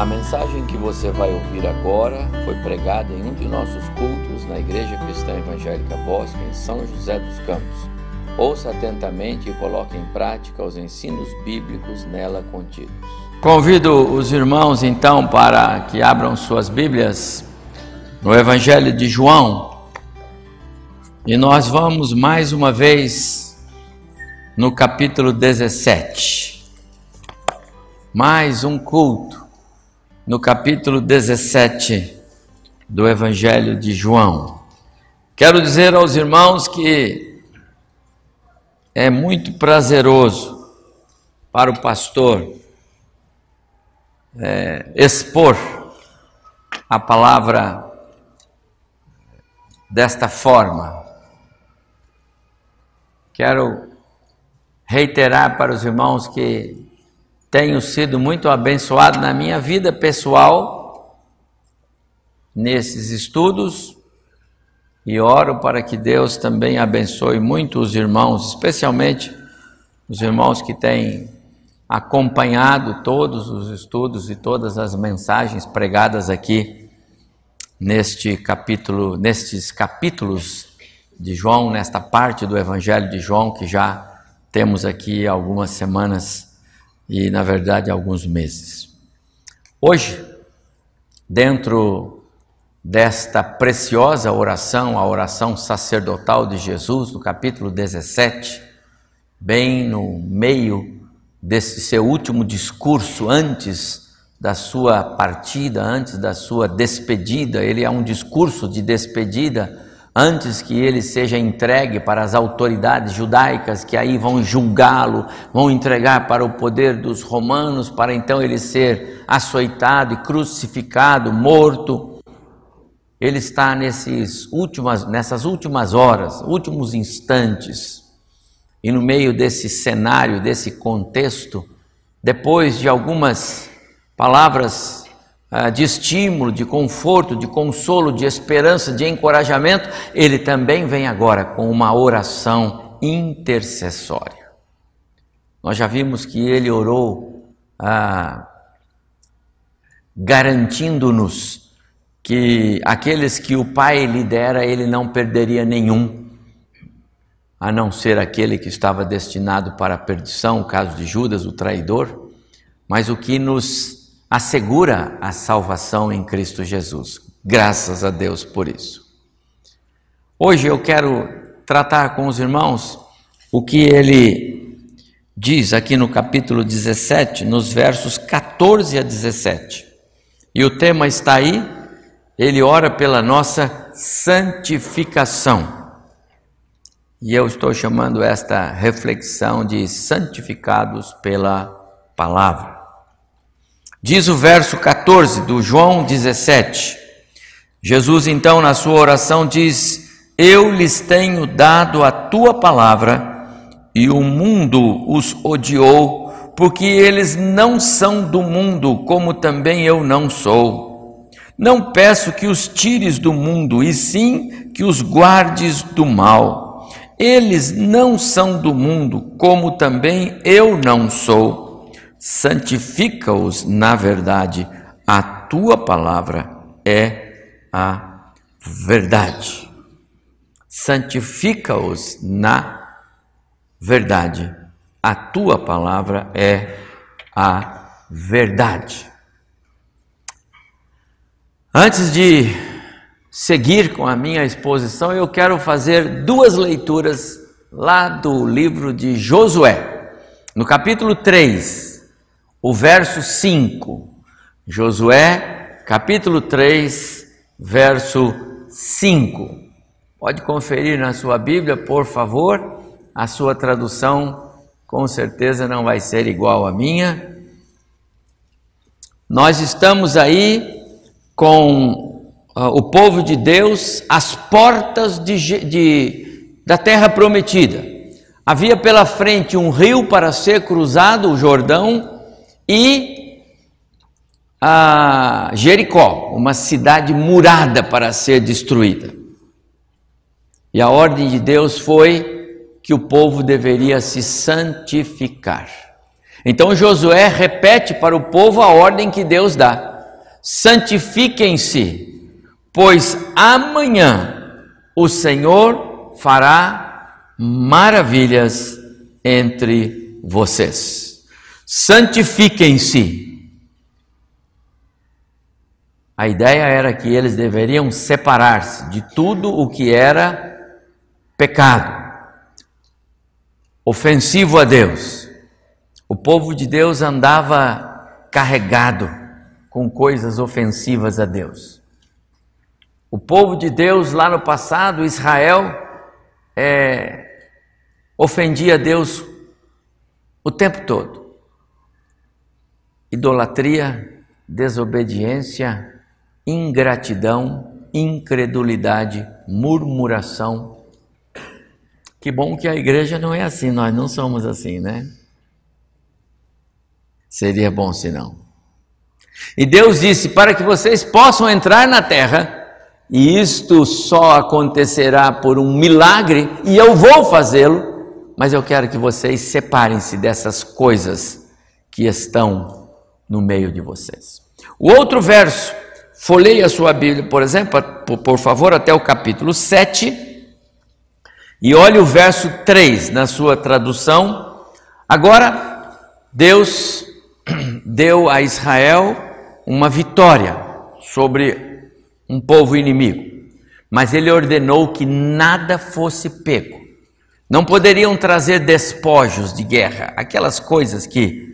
A mensagem que você vai ouvir agora foi pregada em um de nossos cultos na Igreja Cristã Evangélica Bosque, em São José dos Campos. Ouça atentamente e coloque em prática os ensinos bíblicos nela contidos. Convido os irmãos então para que abram suas Bíblias no Evangelho de João e nós vamos mais uma vez no capítulo 17. Mais um culto no capítulo 17 do Evangelho de João. Quero dizer aos irmãos que é muito prazeroso para o pastor é, expor a palavra desta forma. Quero reiterar para os irmãos que tenho sido muito abençoado na minha vida pessoal, nesses estudos, e oro para que Deus também abençoe muito os irmãos, especialmente os irmãos que têm acompanhado todos os estudos e todas as mensagens pregadas aqui neste capítulo, nestes capítulos de João, nesta parte do Evangelho de João que já temos aqui algumas semanas e, na verdade, alguns meses. Hoje, dentro desta preciosa oração, a oração sacerdotal de Jesus, no capítulo 17, bem no meio desse seu último discurso antes da sua partida, antes da sua despedida, ele é um discurso de despedida antes que ele seja entregue para as autoridades judaicas que aí vão julgá-lo, vão entregar para o poder dos romanos, para então ele ser açoitado e crucificado, morto. Ele está nesses últimas, nessas últimas horas, últimos instantes, e no meio desse cenário, desse contexto, depois de algumas palavras de estímulo, de conforto, de consolo, de esperança, de encorajamento, ele também vem agora com uma oração intercessória. Nós já vimos que ele orou ah, garantindo-nos que aqueles que o Pai lhe dera, ele não perderia nenhum, a não ser aquele que estava destinado para a perdição, o caso de Judas, o traidor, mas o que nos assegura a salvação em Cristo Jesus. Graças a Deus por isso. Hoje eu quero tratar com os irmãos o que ele diz aqui no capítulo 17, nos versos 14 a 17. E o tema está aí, ele ora pela nossa santificação. E eu estou chamando esta reflexão de santificados pela palavra. Diz o verso 14 do João 17. Jesus, então, na sua oração, diz: Eu lhes tenho dado a tua palavra, e o mundo os odiou, porque eles não são do mundo, como também eu não sou. Não peço que os tires do mundo, e sim que os guardes do mal. Eles não são do mundo, como também eu não sou santifica-os na verdade, a tua palavra é a verdade. Santifica-os na verdade, a tua palavra é a verdade. Antes de seguir com a minha exposição, eu quero fazer duas leituras lá do livro de Josué, no capítulo 3 o verso 5. Josué, capítulo 3, verso 5. Pode conferir na sua Bíblia, por favor. A sua tradução com certeza não vai ser igual à minha. Nós estamos aí com uh, o povo de Deus às portas de, de, da terra prometida. Havia pela frente um rio para ser cruzado, o Jordão, e a Jericó, uma cidade murada para ser destruída. E a ordem de Deus foi que o povo deveria se santificar. Então Josué repete para o povo a ordem que Deus dá: santifiquem-se, pois amanhã o Senhor fará maravilhas entre vocês. Santifiquem-se. A ideia era que eles deveriam separar-se de tudo o que era pecado, ofensivo a Deus. O povo de Deus andava carregado com coisas ofensivas a Deus. O povo de Deus lá no passado, Israel, é, ofendia Deus o tempo todo. Idolatria, desobediência, ingratidão, incredulidade, murmuração. Que bom que a igreja não é assim, nós não somos assim, né? Seria bom se não. E Deus disse: para que vocês possam entrar na terra, e isto só acontecerá por um milagre, e eu vou fazê-lo, mas eu quero que vocês separem-se dessas coisas que estão no meio de vocês. O outro verso Folheie a sua Bíblia, por exemplo, por favor, até o capítulo 7 e olhe o verso 3 na sua tradução. Agora, Deus deu a Israel uma vitória sobre um povo inimigo, mas ele ordenou que nada fosse pego. Não poderiam trazer despojos de guerra, aquelas coisas que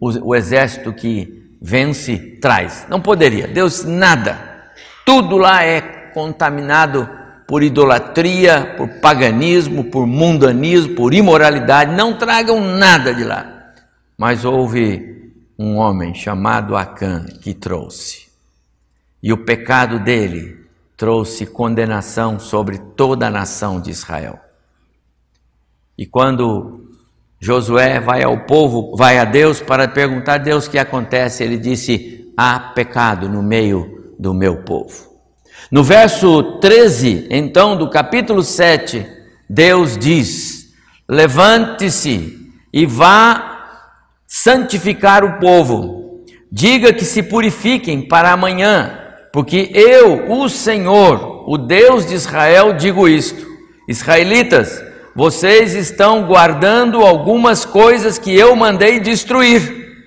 o, o, exército que vence, traz. Não poderia. Deus nada. Tudo lá é contaminado por idolatria, por paganismo, por mundanismo, por imoralidade. Não tragam nada de lá. Mas houve um homem chamado Acã que trouxe. E o pecado dele trouxe condenação sobre toda a nação de Israel. E quando Josué vai ao povo, vai a Deus para perguntar a Deus o que acontece. Ele disse: há pecado no meio do meu povo. No verso 13, então, do capítulo 7, Deus diz: Levante-se e vá santificar o povo. Diga que se purifiquem para amanhã, porque eu, o Senhor, o Deus de Israel, digo isto. Israelitas, vocês estão guardando algumas coisas que eu mandei destruir.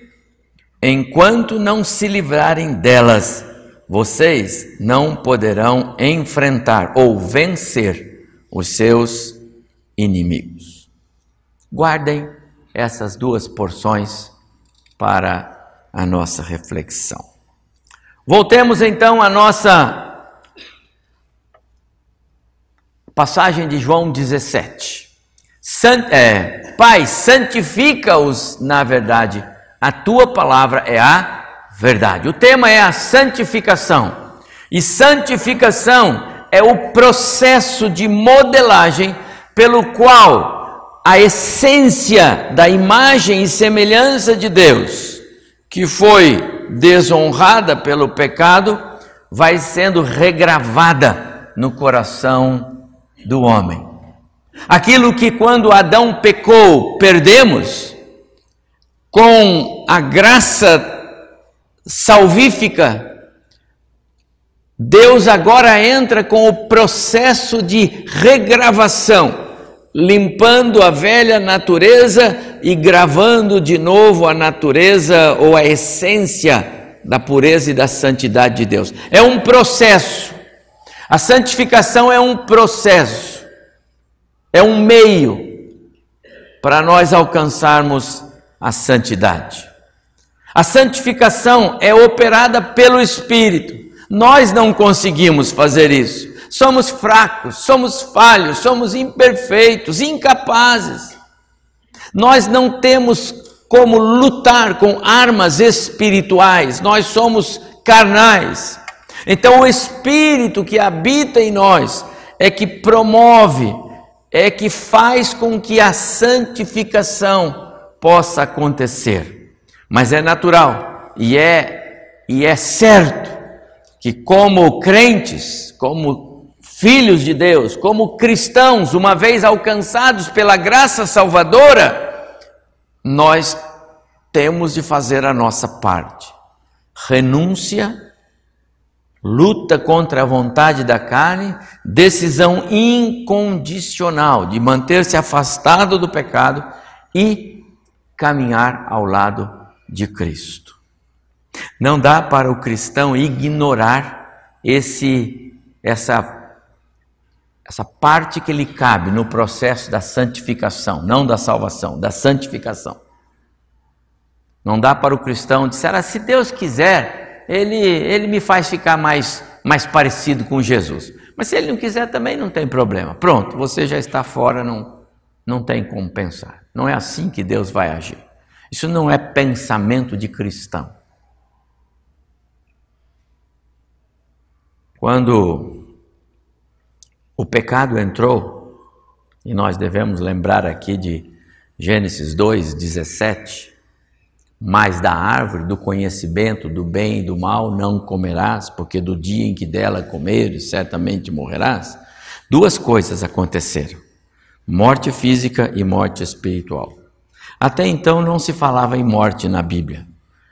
Enquanto não se livrarem delas, vocês não poderão enfrentar ou vencer os seus inimigos. Guardem essas duas porções para a nossa reflexão. Voltemos então à nossa Passagem de João 17. Sant, é, Pai, santifica-os na verdade. A tua palavra é a verdade. O tema é a santificação. E santificação é o processo de modelagem pelo qual a essência da imagem e semelhança de Deus, que foi desonrada pelo pecado, vai sendo regravada no coração do homem. Aquilo que quando Adão pecou, perdemos, com a graça salvífica, Deus agora entra com o processo de regravação, limpando a velha natureza e gravando de novo a natureza ou a essência da pureza e da santidade de Deus. É um processo. A santificação é um processo, é um meio para nós alcançarmos a santidade. A santificação é operada pelo Espírito. Nós não conseguimos fazer isso. Somos fracos, somos falhos, somos imperfeitos, incapazes. Nós não temos como lutar com armas espirituais, nós somos carnais. Então, o Espírito que habita em nós é que promove, é que faz com que a santificação possa acontecer. Mas é natural e é, e é certo que, como crentes, como filhos de Deus, como cristãos, uma vez alcançados pela graça salvadora, nós temos de fazer a nossa parte. Renúncia, luta contra a vontade da carne, decisão incondicional de manter-se afastado do pecado e caminhar ao lado de Cristo. Não dá para o cristão ignorar esse essa essa parte que lhe cabe no processo da santificação, não da salvação, da santificação. Não dá para o cristão dizer, ah, se Deus quiser, ele, ele me faz ficar mais, mais parecido com Jesus. Mas se ele não quiser também não tem problema. Pronto, você já está fora, não, não tem como pensar. Não é assim que Deus vai agir. Isso não é pensamento de cristão. Quando o pecado entrou, e nós devemos lembrar aqui de Gênesis 2, 17, mas da árvore do conhecimento do bem e do mal não comerás, porque do dia em que dela comeres, certamente morrerás. Duas coisas aconteceram: morte física e morte espiritual. Até então não se falava em morte na Bíblia.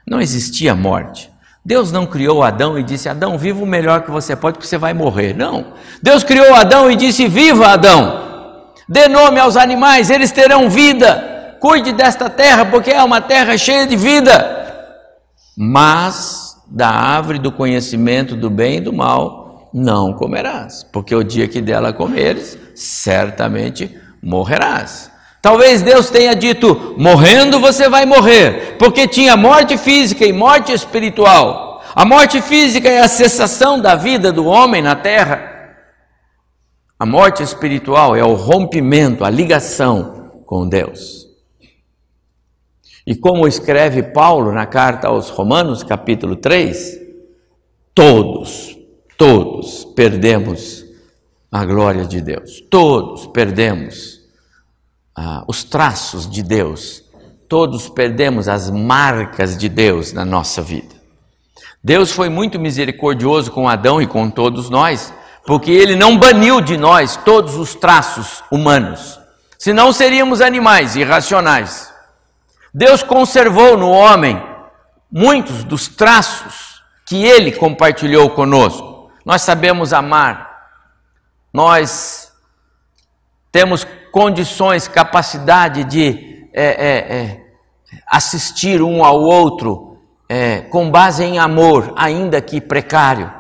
Não existia morte. Deus não criou Adão e disse: Adão, viva o melhor que você pode, porque você vai morrer. Não. Deus criou Adão e disse: Viva, Adão. Dê nome aos animais, eles terão vida. Cuide desta terra, porque é uma terra cheia de vida. Mas da árvore do conhecimento do bem e do mal não comerás, porque o dia que dela comeres, certamente morrerás. Talvez Deus tenha dito: morrendo você vai morrer, porque tinha morte física e morte espiritual. A morte física é a cessação da vida do homem na terra. A morte espiritual é o rompimento, a ligação com Deus. E como escreve Paulo na carta aos Romanos, capítulo 3, todos, todos perdemos a glória de Deus, todos perdemos ah, os traços de Deus, todos perdemos as marcas de Deus na nossa vida. Deus foi muito misericordioso com Adão e com todos nós, porque ele não baniu de nós todos os traços humanos, senão seríamos animais irracionais. Deus conservou no homem muitos dos traços que ele compartilhou conosco. Nós sabemos amar, nós temos condições, capacidade de é, é, é, assistir um ao outro é, com base em amor, ainda que precário.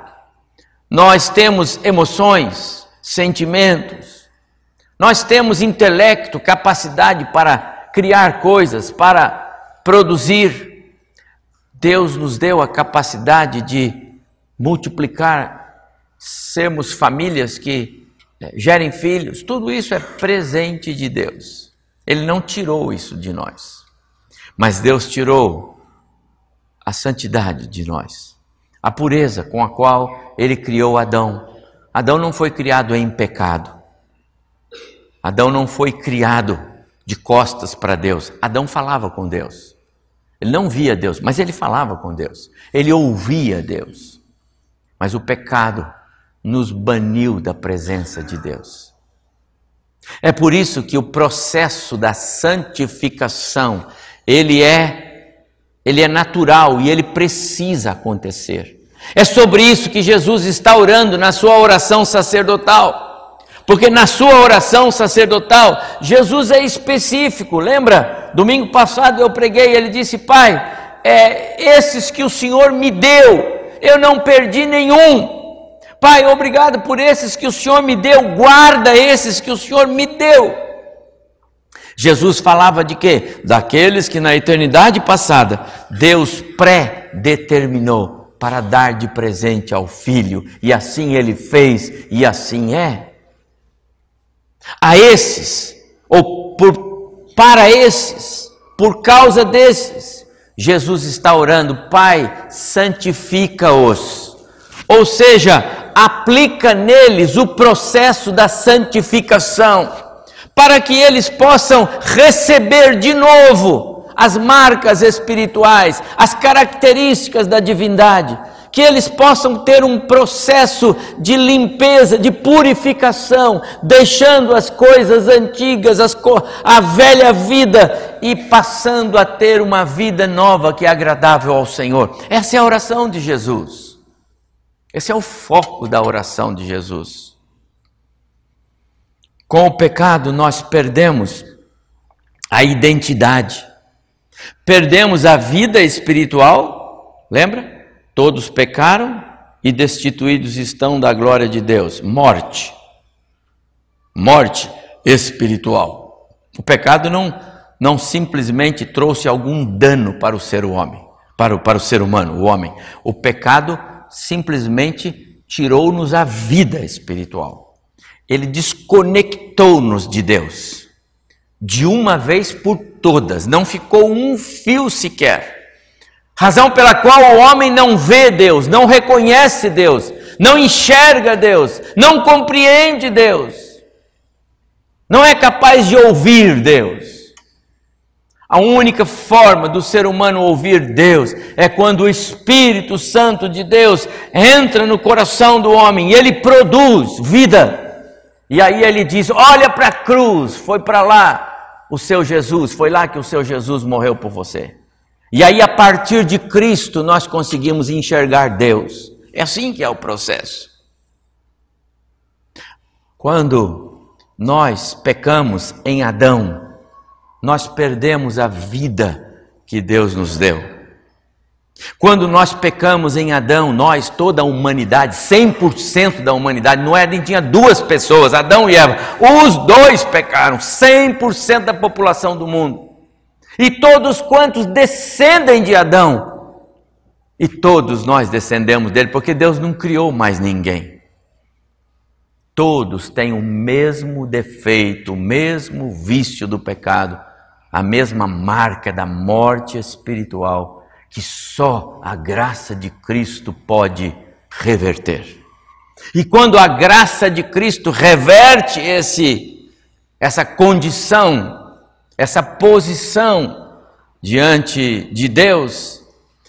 Nós temos emoções, sentimentos, nós temos intelecto, capacidade para criar coisas, para produzir. Deus nos deu a capacidade de multiplicar, sermos famílias que é, gerem filhos, tudo isso é presente de Deus. Ele não tirou isso de nós, mas Deus tirou a santidade de nós, a pureza com a qual Ele criou Adão. Adão não foi criado em pecado, Adão não foi criado de costas para Deus, Adão falava com Deus. Ele não via Deus, mas ele falava com Deus, ele ouvia Deus. Mas o pecado nos baniu da presença de Deus. É por isso que o processo da santificação, ele é ele é natural e ele precisa acontecer. É sobre isso que Jesus está orando na sua oração sacerdotal. Porque na sua oração sacerdotal, Jesus é específico. Lembra? Domingo passado eu preguei, ele disse: Pai, é, esses que o Senhor me deu, eu não perdi nenhum, Pai, obrigado por esses que o Senhor me deu, guarda esses que o Senhor me deu. Jesus falava de quê? Daqueles que na eternidade passada Deus pré-determinou para dar de presente ao filho, e assim ele fez, e assim é. A esses, ou por, para esses, por causa desses, Jesus está orando, Pai, santifica-os. Ou seja, aplica neles o processo da santificação, para que eles possam receber de novo as marcas espirituais, as características da divindade, que eles possam ter um processo de limpeza, de purificação, deixando as coisas antigas, as, a velha vida e passando a ter uma vida nova que é agradável ao Senhor. Essa é a oração de Jesus. Esse é o foco da oração de Jesus. Com o pecado, nós perdemos a identidade, perdemos a vida espiritual, lembra? Todos pecaram e destituídos estão da glória de Deus. Morte. Morte espiritual. O pecado não, não simplesmente trouxe algum dano para o ser homem, para o, para o ser humano, o homem. O pecado simplesmente tirou-nos a vida espiritual. Ele desconectou-nos de Deus. De uma vez por todas, não ficou um fio sequer Razão pela qual o homem não vê Deus, não reconhece Deus, não enxerga Deus, não compreende Deus, não é capaz de ouvir Deus. A única forma do ser humano ouvir Deus é quando o Espírito Santo de Deus entra no coração do homem e ele produz vida. E aí ele diz: Olha para a cruz, foi para lá o seu Jesus, foi lá que o seu Jesus morreu por você. E aí, a partir de Cristo, nós conseguimos enxergar Deus. É assim que é o processo. Quando nós pecamos em Adão, nós perdemos a vida que Deus nos deu. Quando nós pecamos em Adão, nós, toda a humanidade, 100% da humanidade, era nem tinha duas pessoas, Adão e Eva, os dois pecaram, 100% da população do mundo e todos quantos descendem de Adão. E todos nós descendemos dele, porque Deus não criou mais ninguém. Todos têm o mesmo defeito, o mesmo vício do pecado, a mesma marca da morte espiritual, que só a graça de Cristo pode reverter. E quando a graça de Cristo reverte esse essa condição essa posição diante de Deus,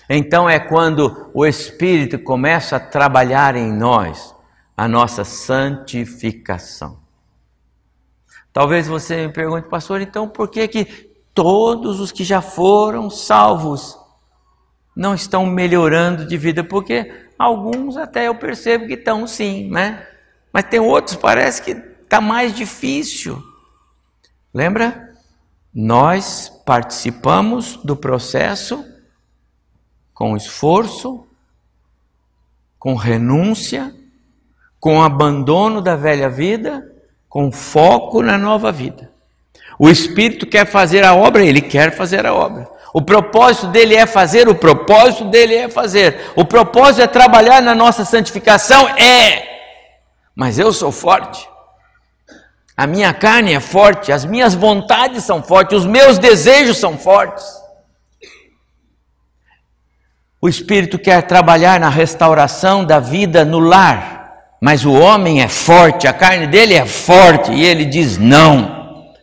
então é quando o Espírito começa a trabalhar em nós a nossa santificação. Talvez você me pergunte, pastor, então por que que todos os que já foram salvos não estão melhorando de vida? Porque alguns até eu percebo que estão sim, né? Mas tem outros parece que está mais difícil. Lembra? Nós participamos do processo com esforço, com renúncia, com abandono da velha vida, com foco na nova vida. O Espírito quer fazer a obra, ele quer fazer a obra. O propósito dele é fazer, o propósito dele é fazer. O propósito é trabalhar na nossa santificação? É. Mas eu sou forte. A minha carne é forte, as minhas vontades são fortes, os meus desejos são fortes. O Espírito quer trabalhar na restauração da vida no lar, mas o homem é forte, a carne dele é forte e ele diz não.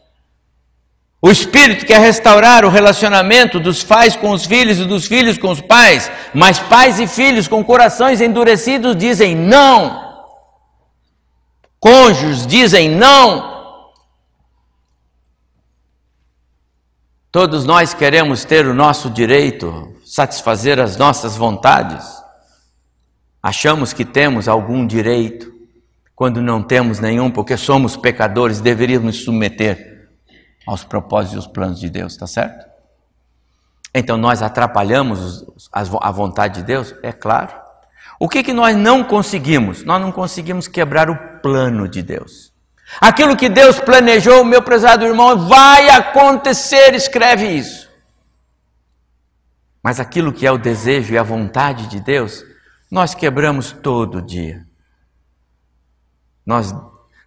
O Espírito quer restaurar o relacionamento dos pais com os filhos e dos filhos com os pais, mas pais e filhos com corações endurecidos dizem não. Cônjuges dizem não. Todos nós queremos ter o nosso direito, satisfazer as nossas vontades. Achamos que temos algum direito, quando não temos nenhum, porque somos pecadores, deveríamos nos submeter aos propósitos e os planos de Deus, está certo? Então nós atrapalhamos a vontade de Deus? É claro. O que, que nós não conseguimos? Nós não conseguimos quebrar o plano de Deus. Aquilo que Deus planejou, meu prezado irmão, vai acontecer, escreve isso. Mas aquilo que é o desejo e a vontade de Deus, nós quebramos todo dia. Nós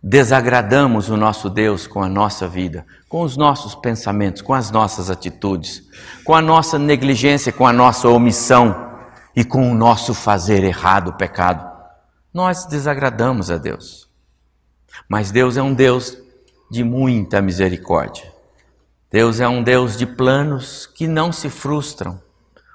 desagradamos o nosso Deus com a nossa vida, com os nossos pensamentos, com as nossas atitudes, com a nossa negligência, com a nossa omissão e com o nosso fazer errado, pecado. Nós desagradamos a Deus. Mas Deus é um Deus de muita misericórdia. Deus é um Deus de planos que não se frustram.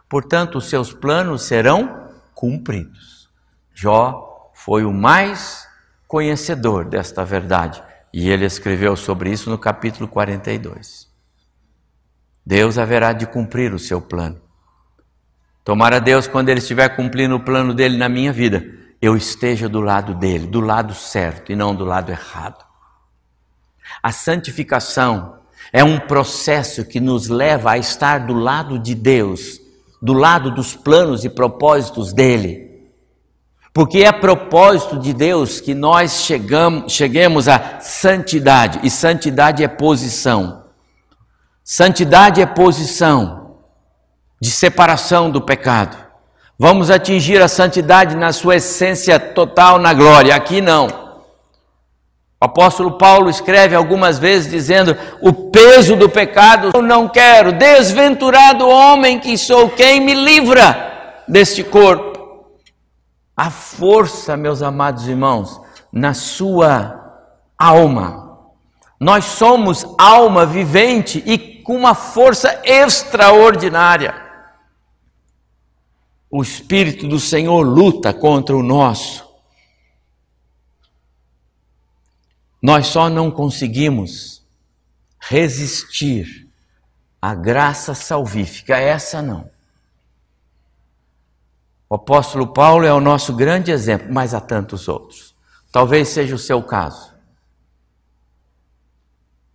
Portanto, os seus planos serão cumpridos. Jó foi o mais conhecedor desta verdade e ele escreveu sobre isso no capítulo 42. Deus haverá de cumprir o seu plano. Tomara Deus, quando Ele estiver cumprindo o plano dele na minha vida, eu esteja do lado dele, do lado certo e não do lado errado. A santificação é um processo que nos leva a estar do lado de Deus, do lado dos planos e propósitos dele. Porque é propósito de Deus que nós chegamos, cheguemos à santidade, e santidade é posição. Santidade é posição de separação do pecado. Vamos atingir a santidade na sua essência total na glória. Aqui não. O apóstolo Paulo escreve algumas vezes dizendo: O peso do pecado eu não quero, desventurado homem que sou, quem me livra deste corpo? A força, meus amados irmãos, na sua alma. Nós somos alma vivente e com uma força extraordinária o Espírito do Senhor luta contra o nosso. Nós só não conseguimos resistir à graça salvífica, essa não. O apóstolo Paulo é o nosso grande exemplo, mas há tantos outros. Talvez seja o seu caso.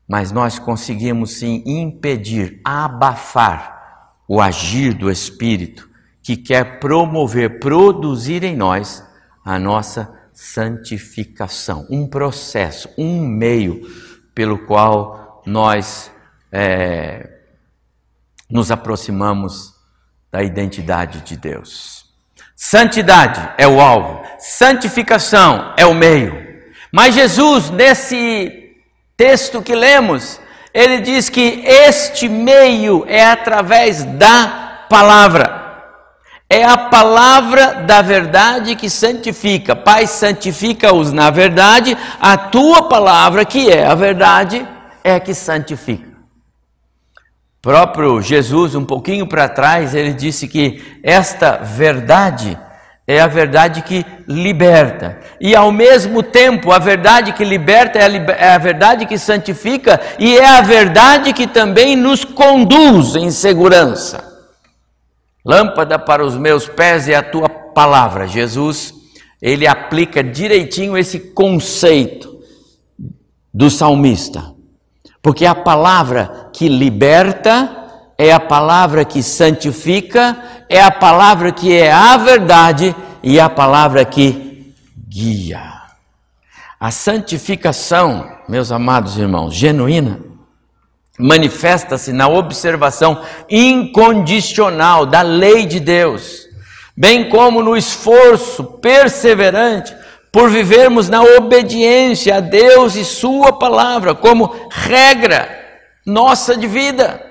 Mas nós conseguimos sim impedir, abafar o agir do Espírito que quer promover, produzir em nós a nossa santificação, um processo, um meio pelo qual nós é, nos aproximamos da identidade de Deus. Santidade é o alvo, santificação é o meio. Mas Jesus, nesse texto que lemos, ele diz que este meio é através da palavra. É a palavra da verdade que santifica. Pai, santifica-os na verdade, a tua palavra, que é a verdade, é que santifica. Próprio Jesus, um pouquinho para trás, ele disse que esta verdade é a verdade que liberta. E ao mesmo tempo, a verdade que liberta é a, é a, verdade que santifica e é a verdade que também nos conduz em segurança. Lâmpada para os meus pés é a tua palavra. Jesus, ele aplica direitinho esse conceito do salmista. Porque a palavra que liberta é a palavra que santifica, é a palavra que é a verdade e a palavra que guia. A santificação, meus amados irmãos, genuína, manifesta-se na observação incondicional da lei de Deus, bem como no esforço perseverante por vivermos na obediência a Deus e Sua palavra como regra nossa de vida.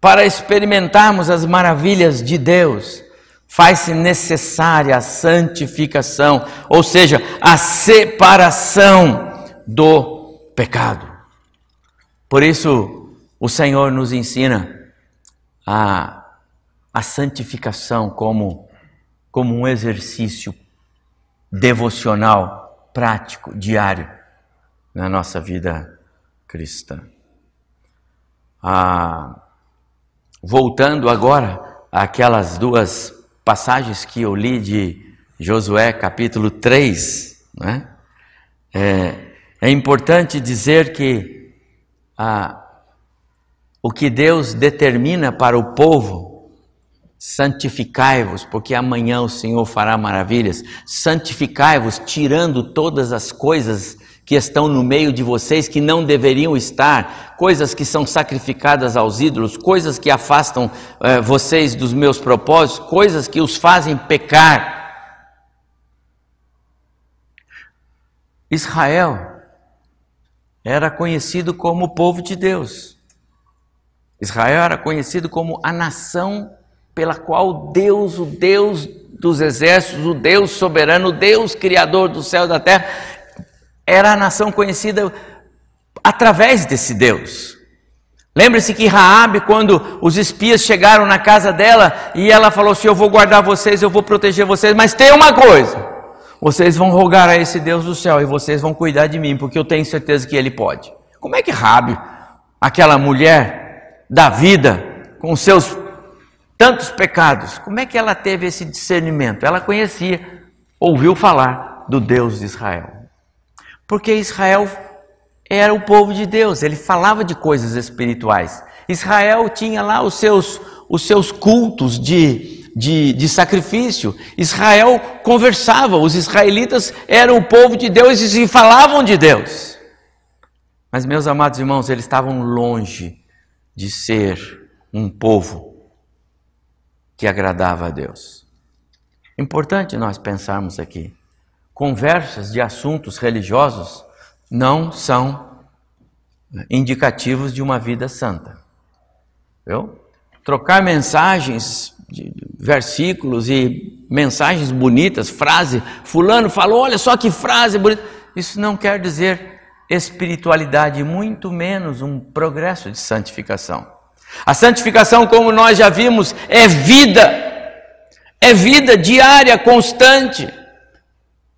Para experimentarmos as maravilhas de Deus, faz-se necessária a santificação, ou seja, a separação do pecado. Por isso, o Senhor nos ensina a, a santificação como, como um exercício devocional, prático, diário na nossa vida cristã. Ah, voltando agora àquelas duas passagens que eu li de Josué capítulo 3, né? é, é importante dizer que o que Deus determina para o povo, santificai-vos, porque amanhã o Senhor fará maravilhas. Santificai-vos, tirando todas as coisas que estão no meio de vocês que não deveriam estar, coisas que são sacrificadas aos ídolos, coisas que afastam eh, vocês dos meus propósitos, coisas que os fazem pecar. Israel era conhecido como o povo de Deus. Israel era conhecido como a nação pela qual Deus, o Deus dos exércitos, o Deus soberano, o Deus criador do céu e da terra, era a nação conhecida através desse Deus. Lembre-se que Raabe, quando os espias chegaram na casa dela e ela falou assim: "Eu vou guardar vocês, eu vou proteger vocês, mas tem uma coisa. Vocês vão rogar a esse Deus do céu e vocês vão cuidar de mim, porque eu tenho certeza que ele pode." Como é que Raabe, aquela mulher da vida, com seus tantos pecados, como é que ela teve esse discernimento? Ela conhecia, ouviu falar do Deus de Israel. Porque Israel era o povo de Deus, ele falava de coisas espirituais. Israel tinha lá os seus, os seus cultos de, de, de sacrifício. Israel conversava, os israelitas eram o povo de Deus e falavam de Deus. Mas, meus amados irmãos, eles estavam longe de ser um povo que agradava a Deus. Importante nós pensarmos aqui. Conversas de assuntos religiosos não são indicativos de uma vida santa. Viu? Trocar mensagens, versículos e mensagens bonitas, frase, fulano falou, olha só que frase bonita. Isso não quer dizer espiritualidade, muito menos um progresso de santificação. A santificação, como nós já vimos, é vida, é vida diária, constante.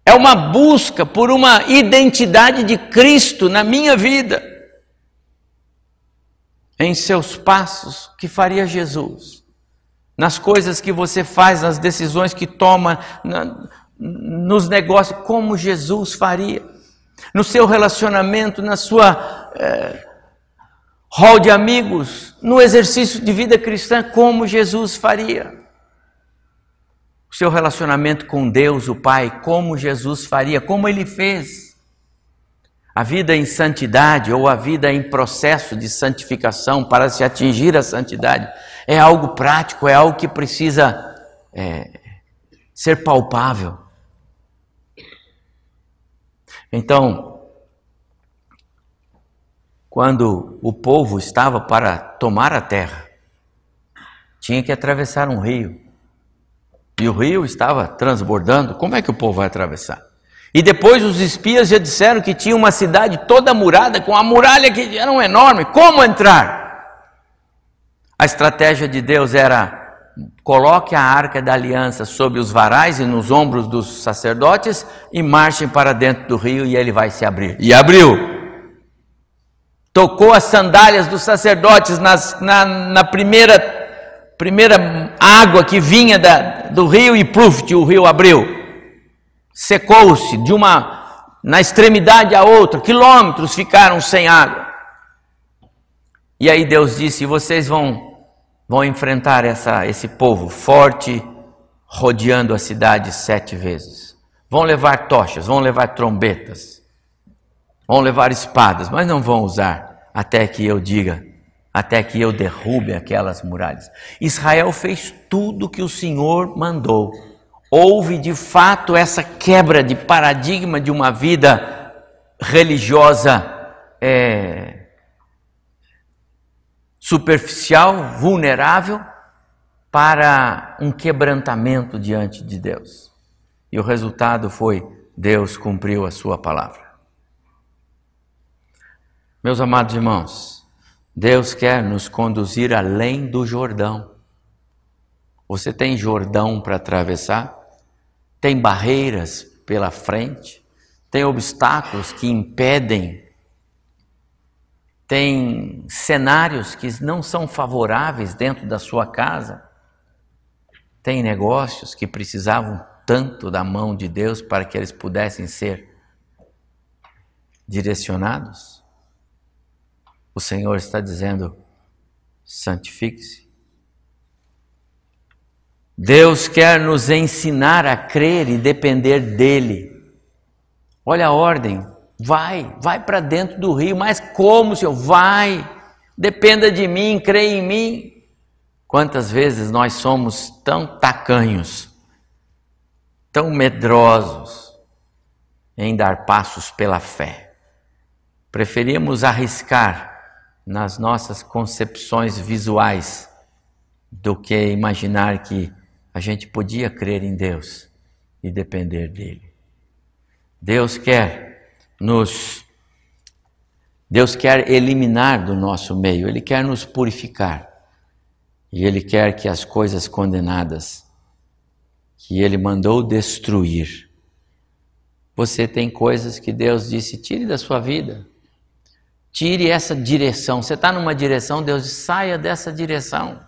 É uma busca por uma identidade de Cristo na minha vida. Em seus passos, que faria Jesus? Nas coisas que você faz, nas decisões que toma, na, nos negócios, como Jesus faria? No seu relacionamento, na sua é, hall de amigos, no exercício de vida cristã, como Jesus faria? o seu relacionamento com Deus, o Pai, como Jesus faria, como ele fez. A vida em santidade ou a vida em processo de santificação para se atingir a santidade é algo prático, é algo que precisa é, ser palpável. Então, quando o povo estava para tomar a terra, tinha que atravessar um rio e o rio estava transbordando, como é que o povo vai atravessar? E depois os espias já disseram que tinha uma cidade toda murada, com a muralha que era um enorme, como entrar? A estratégia de Deus era: coloque a arca da aliança sobre os varais e nos ombros dos sacerdotes e marchem para dentro do rio e ele vai se abrir. E abriu. Tocou as sandálias dos sacerdotes nas, na, na primeira primeira água que vinha da, do rio e pluf, o rio abriu. Secou-se de uma na extremidade a outra, quilômetros ficaram sem água. E aí Deus disse: "Vocês vão vão enfrentar essa, esse povo forte, rodeando a cidade sete vezes. Vão levar tochas, vão levar trombetas, vão levar espadas, mas não vão usar até que eu diga até que eu derrube aquelas muralhas. Israel fez tudo que o Senhor mandou. Houve de fato essa quebra de paradigma de uma vida religiosa é, superficial, vulnerável, para um quebrantamento diante de Deus. E o resultado foi: Deus cumpriu a sua palavra. Meus amados irmãos, Deus quer nos conduzir além do Jordão. Você tem Jordão para atravessar? Tem barreiras pela frente? Tem obstáculos que impedem? Tem cenários que não são favoráveis dentro da sua casa? Tem negócios que precisavam tanto da mão de Deus para que eles pudessem ser direcionados? O Senhor está dizendo: santifique-se. Deus quer nos ensinar a crer e depender dEle. Olha a ordem, vai, vai para dentro do rio, mas como, Senhor? Vai, dependa de mim, creia em mim. Quantas vezes nós somos tão tacanhos, tão medrosos em dar passos pela fé. Preferimos arriscar nas nossas concepções visuais do que imaginar que a gente podia crer em Deus e depender dele. Deus quer nos Deus quer eliminar do nosso meio, Ele quer nos purificar. E Ele quer que as coisas condenadas, que Ele mandou destruir, você tem coisas que Deus disse: tire da sua vida, tire essa direção. Você está numa direção, Deus diz: saia dessa direção.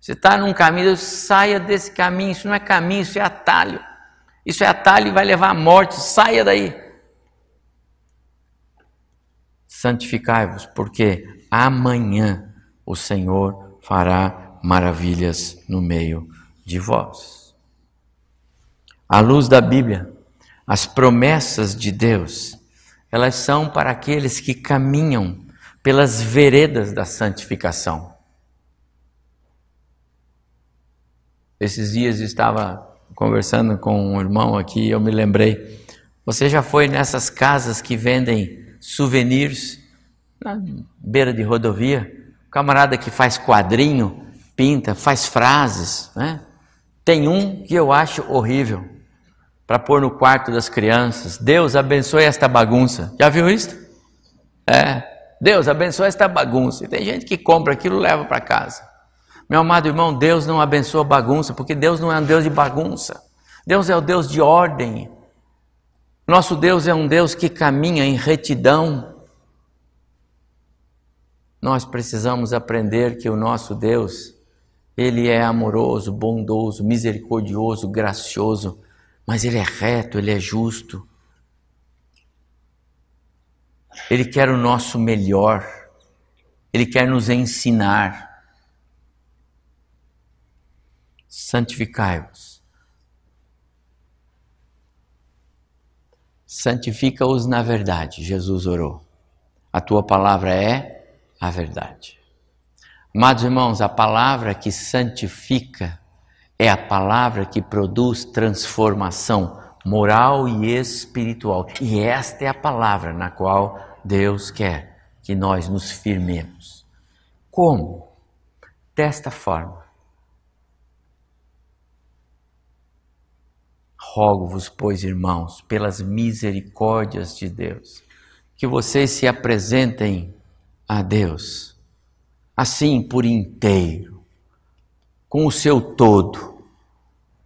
Você está num caminho, Deus saia desse caminho. Isso não é caminho, isso é atalho. Isso é atalho e vai levar à morte. Saia daí. Santificai-vos, porque amanhã o Senhor fará maravilhas no meio de vós. À luz da Bíblia, as promessas de Deus, elas são para aqueles que caminham pelas veredas da santificação. Esses dias estava conversando com um irmão aqui eu me lembrei. Você já foi nessas casas que vendem souvenirs na beira de rodovia? Camarada que faz quadrinho, pinta, faz frases, né? Tem um que eu acho horrível para pôr no quarto das crianças. Deus abençoe esta bagunça. Já viu isso? É. Deus abençoe esta bagunça. E tem gente que compra aquilo e leva para casa. Meu amado irmão, Deus não abençoa bagunça, porque Deus não é um Deus de bagunça. Deus é o Deus de ordem. Nosso Deus é um Deus que caminha em retidão. Nós precisamos aprender que o nosso Deus, ele é amoroso, bondoso, misericordioso, gracioso mas Ele é reto, Ele é justo. Ele quer o nosso melhor, Ele quer nos ensinar. Santificai-vos. Santifica-os na verdade, Jesus orou. A tua palavra é a verdade. Amados irmãos, a palavra que santifica é a palavra que produz transformação moral e espiritual. E esta é a palavra na qual Deus quer que nós nos firmemos. Como? Desta forma. Rogo-vos, pois, irmãos, pelas misericórdias de Deus, que vocês se apresentem a Deus, assim por inteiro com o seu todo,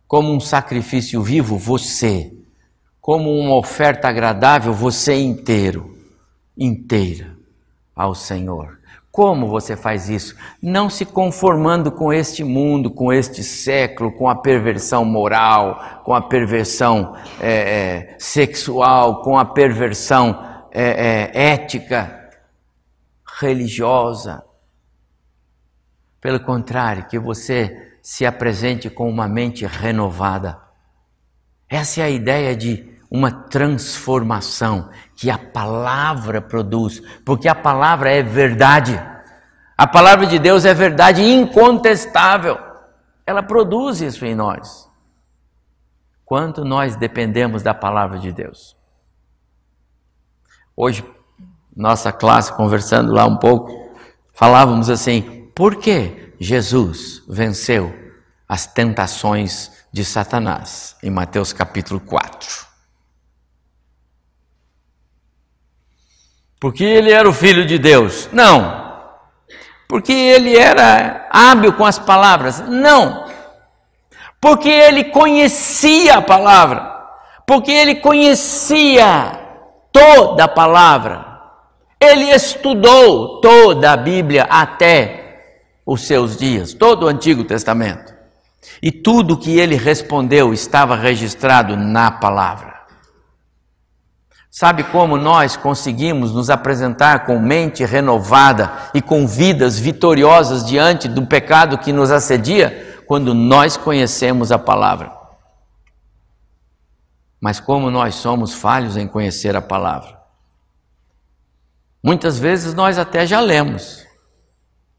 como um sacrifício vivo, você, como uma oferta agradável, você inteiro, inteira ao Senhor. Como você faz isso? Não se conformando com este mundo, com este século, com a perversão moral, com a perversão é, é, sexual, com a perversão é, é ética, religiosa. Pelo contrário, que você se apresente com uma mente renovada. Essa é a ideia de uma transformação que a palavra produz, porque a palavra é verdade. A palavra de Deus é verdade incontestável. Ela produz isso em nós. Quanto nós dependemos da palavra de Deus. Hoje, nossa classe, conversando lá um pouco, falávamos assim: por que Jesus venceu as tentações de Satanás em Mateus capítulo 4? Porque ele era o filho de Deus? Não. Porque ele era hábil com as palavras? Não. Porque ele conhecia a palavra. Porque ele conhecia toda a palavra. Ele estudou toda a Bíblia até os seus dias, todo o Antigo Testamento. E tudo que ele respondeu estava registrado na palavra. Sabe como nós conseguimos nos apresentar com mente renovada e com vidas vitoriosas diante do pecado que nos assedia? Quando nós conhecemos a palavra. Mas como nós somos falhos em conhecer a palavra. Muitas vezes nós até já lemos,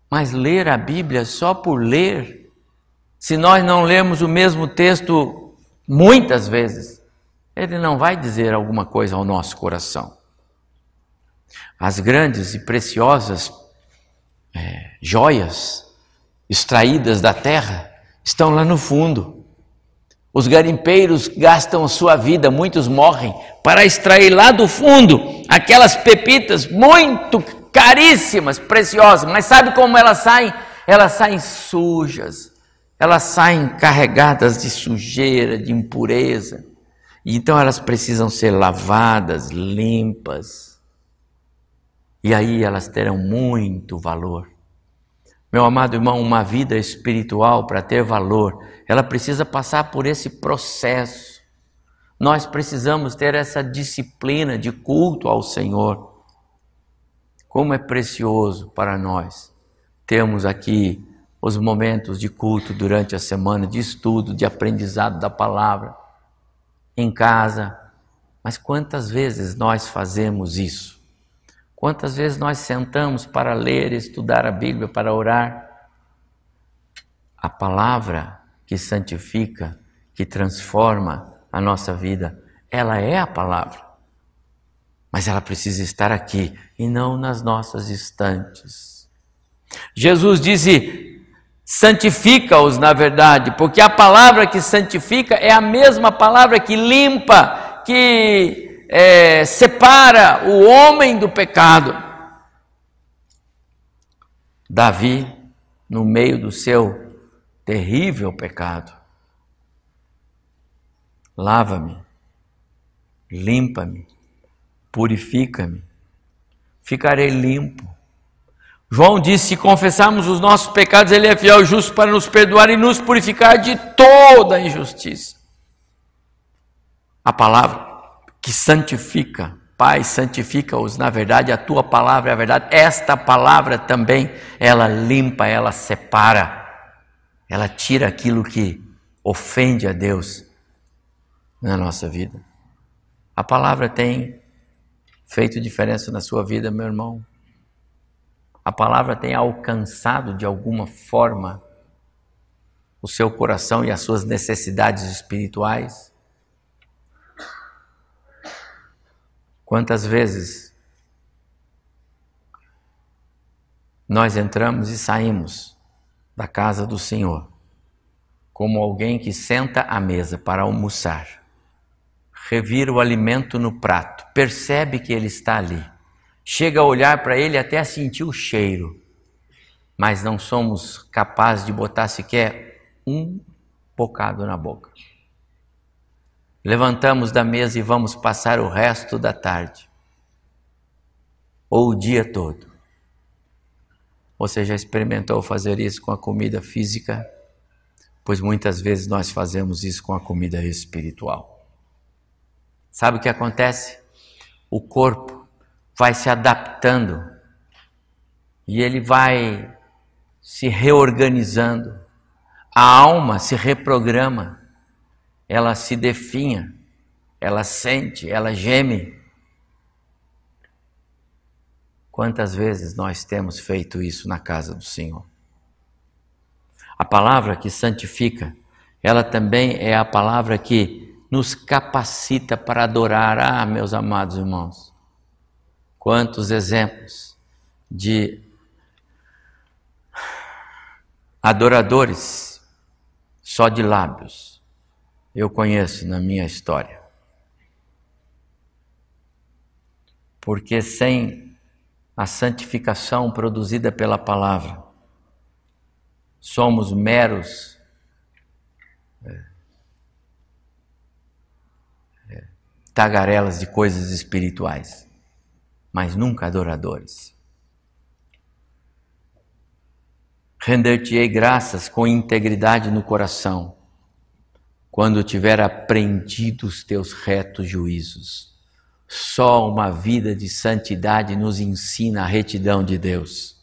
mas ler a Bíblia só por ler, se nós não lermos o mesmo texto muitas vezes, ele não vai dizer alguma coisa ao nosso coração. As grandes e preciosas é, joias extraídas da terra estão lá no fundo. Os garimpeiros gastam sua vida, muitos morrem, para extrair lá do fundo aquelas pepitas muito caríssimas, preciosas. Mas sabe como elas saem? Elas saem sujas, elas saem carregadas de sujeira, de impureza. Então elas precisam ser lavadas, limpas. E aí elas terão muito valor. Meu amado irmão, uma vida espiritual para ter valor, ela precisa passar por esse processo. Nós precisamos ter essa disciplina de culto ao Senhor. Como é precioso para nós termos aqui os momentos de culto durante a semana, de estudo, de aprendizado da palavra, em casa. Mas quantas vezes nós fazemos isso? Quantas vezes nós sentamos para ler, estudar a Bíblia, para orar? A palavra que santifica, que transforma a nossa vida, ela é a palavra. Mas ela precisa estar aqui e não nas nossas estantes. Jesus disse: santifica-os na verdade, porque a palavra que santifica é a mesma palavra que limpa, que é, separa o homem do pecado. Davi, no meio do seu terrível pecado. Lava-me, limpa-me, purifica-me, ficarei limpo. João disse: se confessarmos os nossos pecados, Ele é fiel e justo para nos perdoar e nos purificar de toda injustiça. A palavra que santifica, Pai, santifica-os, na verdade, a tua palavra é a verdade. Esta palavra também, ela limpa, ela separa ela tira aquilo que ofende a Deus na nossa vida. A palavra tem feito diferença na sua vida, meu irmão. A palavra tem alcançado de alguma forma o seu coração e as suas necessidades espirituais. Quantas vezes nós entramos e saímos da casa do Senhor, como alguém que senta à mesa para almoçar, revira o alimento no prato, percebe que ele está ali, chega a olhar para ele até a sentir o cheiro, mas não somos capazes de botar sequer um bocado na boca. Levantamos da mesa e vamos passar o resto da tarde, ou o dia todo, você já experimentou fazer isso com a comida física? Pois muitas vezes nós fazemos isso com a comida espiritual. Sabe o que acontece? O corpo vai se adaptando e ele vai se reorganizando. A alma se reprograma, ela se definha, ela sente, ela geme Quantas vezes nós temos feito isso na casa do Senhor? A palavra que santifica, ela também é a palavra que nos capacita para adorar. Ah, meus amados irmãos, quantos exemplos de adoradores só de lábios eu conheço na minha história. Porque sem a santificação produzida pela palavra. Somos meros é, é, tagarelas de coisas espirituais, mas nunca adoradores. Render-te-ei graças com integridade no coração, quando tiver aprendido os teus retos juízos. Só uma vida de santidade nos ensina a retidão de Deus.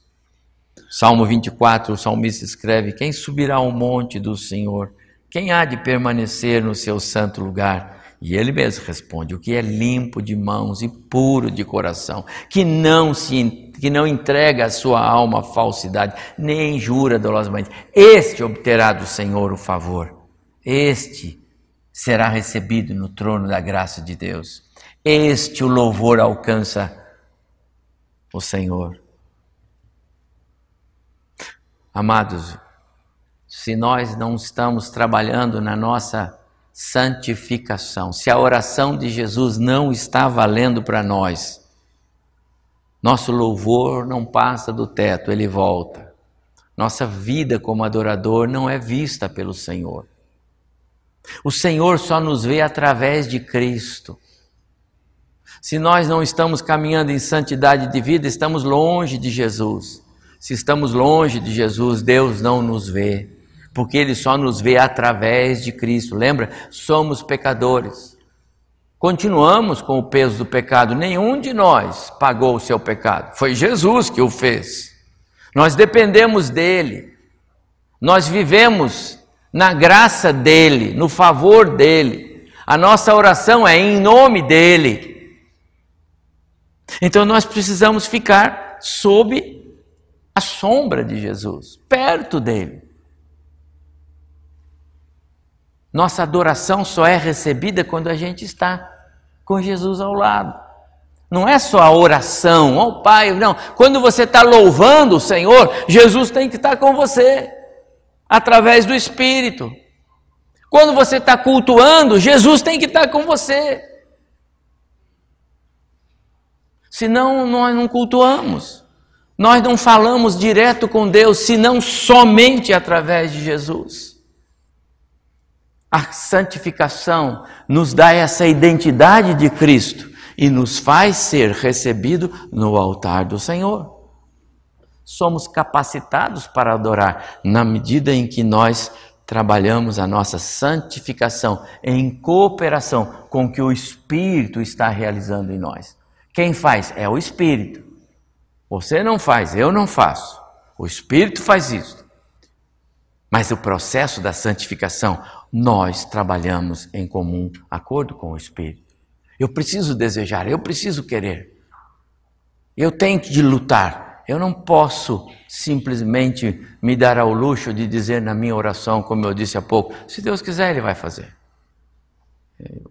Salmo 24, o salmista escreve: Quem subirá ao monte do Senhor? Quem há de permanecer no seu santo lugar? E ele mesmo responde: O que é limpo de mãos e puro de coração, que não se que não entrega a sua alma à falsidade, nem jura dolosamente. Este obterá do Senhor o favor. Este será recebido no trono da graça de Deus. Este o louvor alcança o Senhor. Amados, se nós não estamos trabalhando na nossa santificação. Se a oração de Jesus não está valendo para nós, nosso louvor não passa do teto, ele volta. Nossa vida como adorador não é vista pelo Senhor. O Senhor só nos vê através de Cristo. Se nós não estamos caminhando em santidade de vida, estamos longe de Jesus. Se estamos longe de Jesus, Deus não nos vê, porque Ele só nos vê através de Cristo. Lembra? Somos pecadores. Continuamos com o peso do pecado. Nenhum de nós pagou o seu pecado. Foi Jesus que o fez. Nós dependemos dele. Nós vivemos na graça dele, no favor dele. A nossa oração é em nome dele. Então nós precisamos ficar sob a sombra de Jesus, perto dele. Nossa adoração só é recebida quando a gente está com Jesus ao lado. Não é só a oração, ó oh, Pai, não. Quando você está louvando o Senhor, Jesus tem que estar com você, através do Espírito. Quando você está cultuando, Jesus tem que estar com você. Senão nós não cultuamos. Nós não falamos direto com Deus, senão somente através de Jesus. A santificação nos dá essa identidade de Cristo e nos faz ser recebido no altar do Senhor. Somos capacitados para adorar na medida em que nós trabalhamos a nossa santificação em cooperação com o que o Espírito está realizando em nós. Quem faz? É o Espírito. Você não faz, eu não faço. O Espírito faz isso. Mas o processo da santificação, nós trabalhamos em comum acordo com o Espírito. Eu preciso desejar, eu preciso querer. Eu tenho de lutar. Eu não posso simplesmente me dar ao luxo de dizer na minha oração, como eu disse há pouco, se Deus quiser, Ele vai fazer.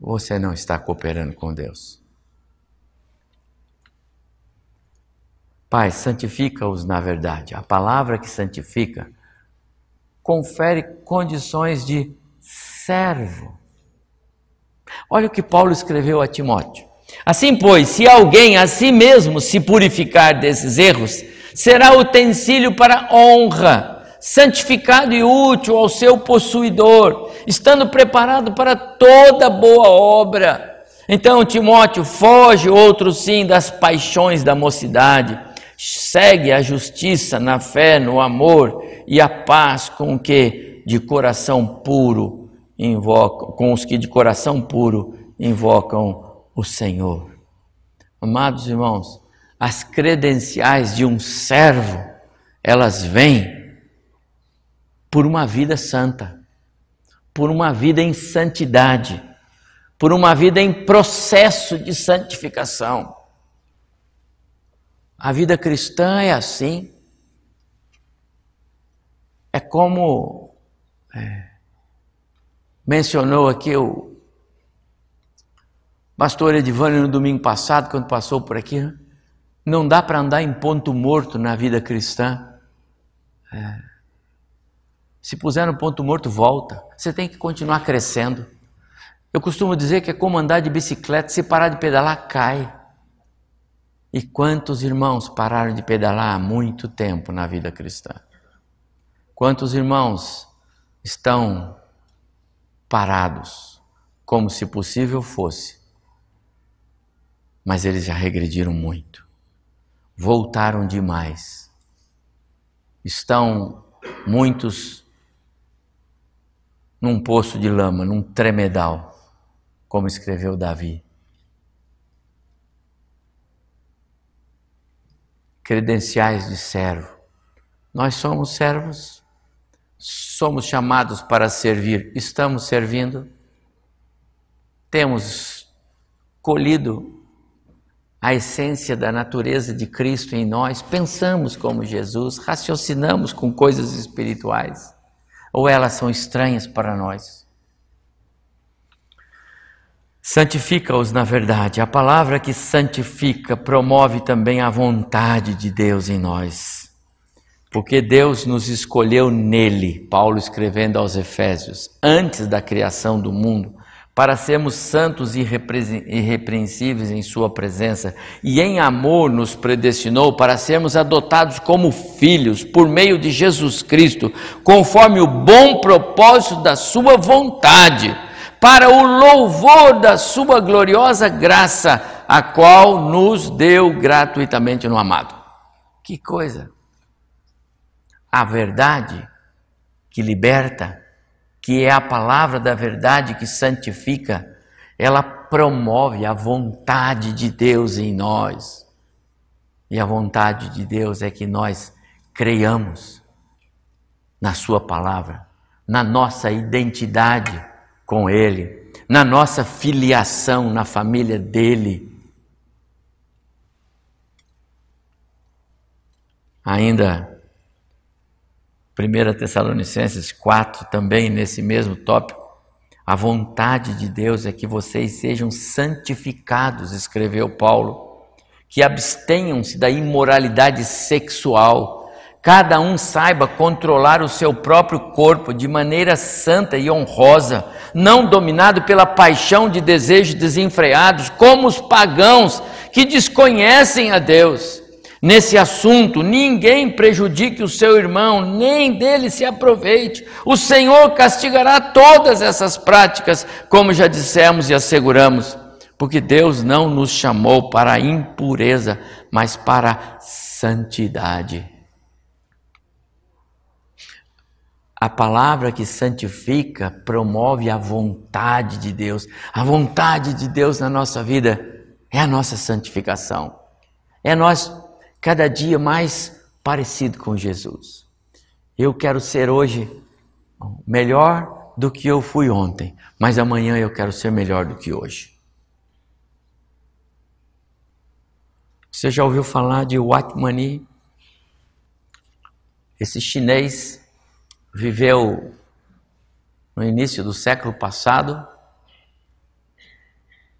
Você não está cooperando com Deus. Pai, santifica-os na verdade. A palavra que santifica confere condições de servo. Olha o que Paulo escreveu a Timóteo. Assim, pois, se alguém a si mesmo se purificar desses erros, será utensílio para honra, santificado e útil ao seu possuidor, estando preparado para toda boa obra. Então, Timóteo, foge outro sim das paixões da mocidade segue a justiça na fé, no amor e a paz com que de coração puro invocam, com os que de coração puro invocam o Senhor. Amados irmãos, as credenciais de um servo, elas vêm por uma vida santa, por uma vida em santidade, por uma vida em processo de santificação. A vida cristã é assim. É como é, mencionou aqui o pastor Edivânio no domingo passado, quando passou por aqui. Né? Não dá para andar em ponto morto na vida cristã. É. Se puser no ponto morto, volta. Você tem que continuar crescendo. Eu costumo dizer que é como andar de bicicleta, se parar de pedalar, cai. E quantos irmãos pararam de pedalar há muito tempo na vida cristã? Quantos irmãos estão parados, como se possível fosse, mas eles já regrediram muito, voltaram demais, estão muitos num poço de lama, num tremedal, como escreveu Davi. credenciais de servo. Nós somos servos, somos chamados para servir, estamos servindo, temos colhido a essência da natureza de Cristo em nós, pensamos como Jesus, raciocinamos com coisas espirituais, ou elas são estranhas para nós? Santifica-os na verdade. A palavra que santifica promove também a vontade de Deus em nós. Porque Deus nos escolheu nele, Paulo escrevendo aos Efésios, antes da criação do mundo, para sermos santos e irrepreensíveis em Sua presença, e em amor nos predestinou para sermos adotados como filhos por meio de Jesus Cristo, conforme o bom propósito da Sua vontade, para o louvor da Sua gloriosa graça, a qual nos deu gratuitamente no amado. Que coisa! A verdade que liberta, que é a palavra da verdade que santifica, ela promove a vontade de Deus em nós. E a vontade de Deus é que nós creiamos na Sua palavra, na nossa identidade com Ele, na nossa filiação na família dele. Ainda 1 Tessalonicenses 4, também nesse mesmo tópico, a vontade de Deus é que vocês sejam santificados, escreveu Paulo, que abstenham-se da imoralidade sexual, cada um saiba controlar o seu próprio corpo de maneira santa e honrosa, não dominado pela paixão de desejos desenfreados, como os pagãos que desconhecem a Deus. Nesse assunto, ninguém prejudique o seu irmão, nem dele se aproveite. O Senhor castigará todas essas práticas, como já dissemos e asseguramos, porque Deus não nos chamou para a impureza, mas para a santidade. A palavra que santifica promove a vontade de Deus. A vontade de Deus na nossa vida é a nossa santificação. É nós cada dia mais parecido com Jesus. Eu quero ser hoje melhor do que eu fui ontem, mas amanhã eu quero ser melhor do que hoje. Você já ouviu falar de Watmani? Esse chinês viveu no início do século passado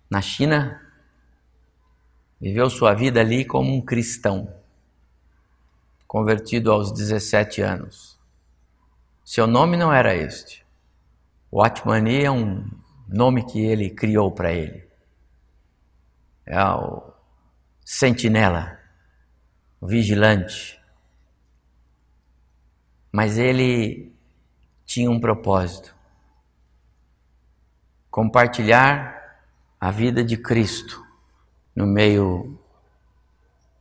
na China Viveu sua vida ali como um cristão, convertido aos 17 anos. Seu nome não era este. Watmani é um nome que ele criou para ele. É o sentinela, o vigilante. Mas ele tinha um propósito: compartilhar a vida de Cristo no meio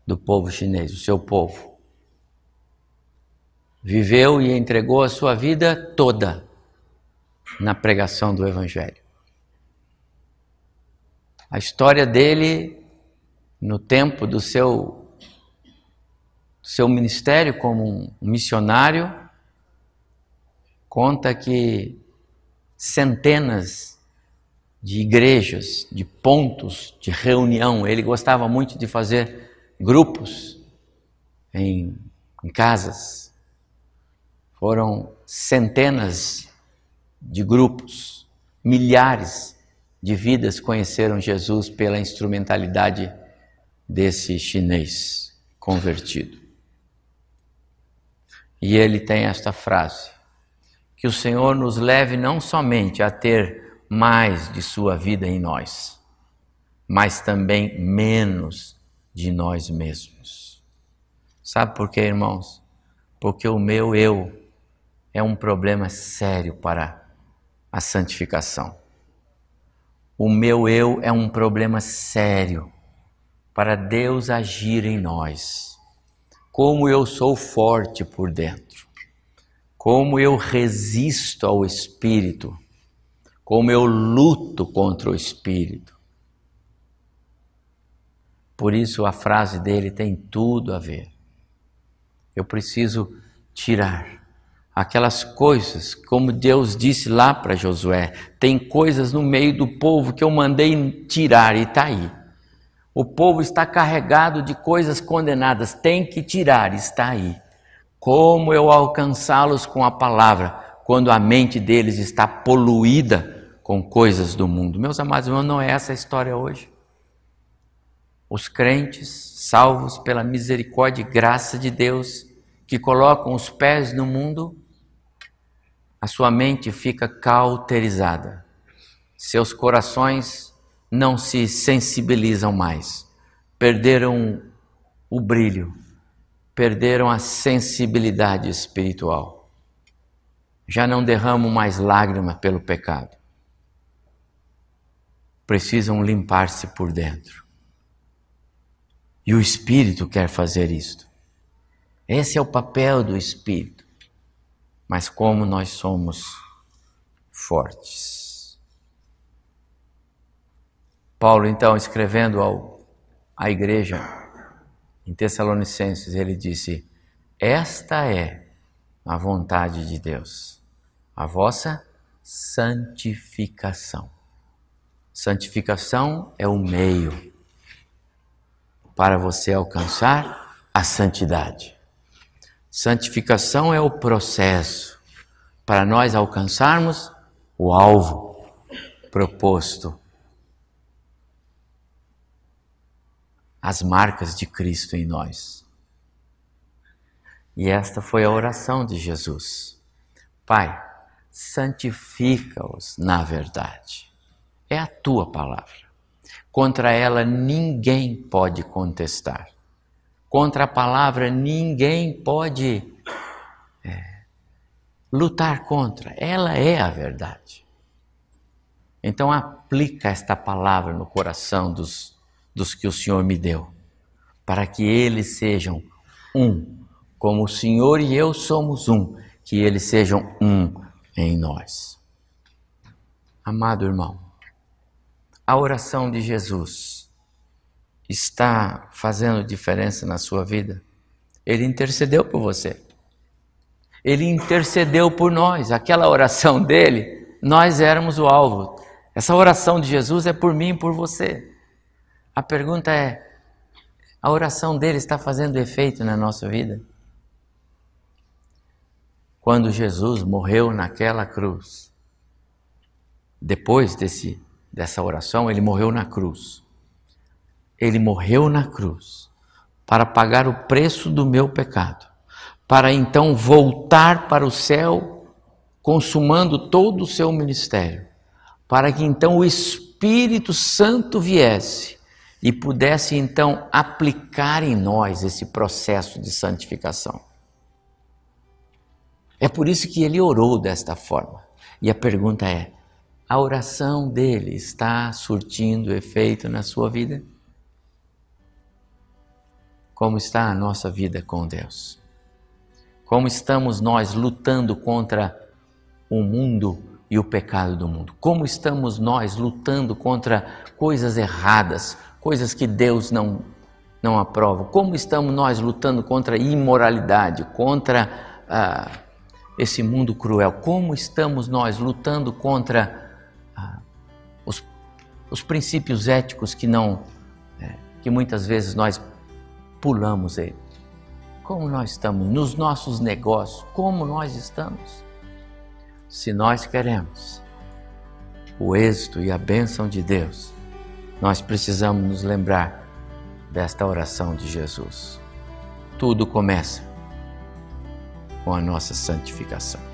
do povo chinês, o seu povo. Viveu e entregou a sua vida toda na pregação do Evangelho. A história dele, no tempo do seu, seu ministério como um missionário, conta que centenas de igrejas, de pontos de reunião. Ele gostava muito de fazer grupos em, em casas. Foram centenas de grupos, milhares de vidas conheceram Jesus pela instrumentalidade desse chinês convertido. E ele tem esta frase: que o Senhor nos leve não somente a ter mais de sua vida em nós, mas também menos de nós mesmos. Sabe por quê, irmãos? Porque o meu eu é um problema sério para a santificação. O meu eu é um problema sério para Deus agir em nós. Como eu sou forte por dentro, como eu resisto ao Espírito como eu luto contra o espírito. Por isso a frase dele tem tudo a ver. Eu preciso tirar aquelas coisas, como Deus disse lá para Josué: tem coisas no meio do povo que eu mandei tirar e está aí. O povo está carregado de coisas condenadas, tem que tirar, está aí. Como eu alcançá-los com a palavra, quando a mente deles está poluída com coisas do mundo. Meus amados irmãos, não é essa a história hoje. Os crentes, salvos pela misericórdia e graça de Deus, que colocam os pés no mundo, a sua mente fica cauterizada, seus corações não se sensibilizam mais, perderam o brilho, perderam a sensibilidade espiritual, já não derramam mais lágrimas pelo pecado, precisam limpar-se por dentro. E o Espírito quer fazer isto. Esse é o papel do Espírito. Mas como nós somos fortes. Paulo, então, escrevendo ao, à igreja em Tessalonicenses, ele disse: Esta é a vontade de Deus, a vossa santificação. Santificação é o meio para você alcançar a santidade. Santificação é o processo para nós alcançarmos o alvo proposto. As marcas de Cristo em nós. E esta foi a oração de Jesus. Pai, santifica-os na verdade. É a tua palavra. Contra ela ninguém pode contestar. Contra a palavra ninguém pode é, lutar contra. Ela é a verdade. Então aplica esta palavra no coração dos, dos que o Senhor me deu, para que eles sejam um, como o Senhor e eu somos um, que eles sejam um em nós. Amado irmão, a oração de Jesus está fazendo diferença na sua vida? Ele intercedeu por você. Ele intercedeu por nós. Aquela oração dele, nós éramos o alvo. Essa oração de Jesus é por mim e por você. A pergunta é: a oração dele está fazendo efeito na nossa vida? Quando Jesus morreu naquela cruz, depois desse dessa oração, ele morreu na cruz. Ele morreu na cruz para pagar o preço do meu pecado, para então voltar para o céu, consumando todo o seu ministério, para que então o Espírito Santo viesse e pudesse então aplicar em nós esse processo de santificação. É por isso que ele orou desta forma. E a pergunta é: a oração dele está surtindo efeito na sua vida? Como está a nossa vida com Deus? Como estamos nós lutando contra o mundo e o pecado do mundo? Como estamos nós lutando contra coisas erradas, coisas que Deus não, não aprova? Como estamos nós lutando contra a imoralidade, contra ah, esse mundo cruel? Como estamos nós lutando contra os princípios éticos que não, é, que muitas vezes nós pulamos ele. Como nós estamos nos nossos negócios, como nós estamos. Se nós queremos o êxito e a bênção de Deus, nós precisamos nos lembrar desta oração de Jesus. Tudo começa com a nossa santificação.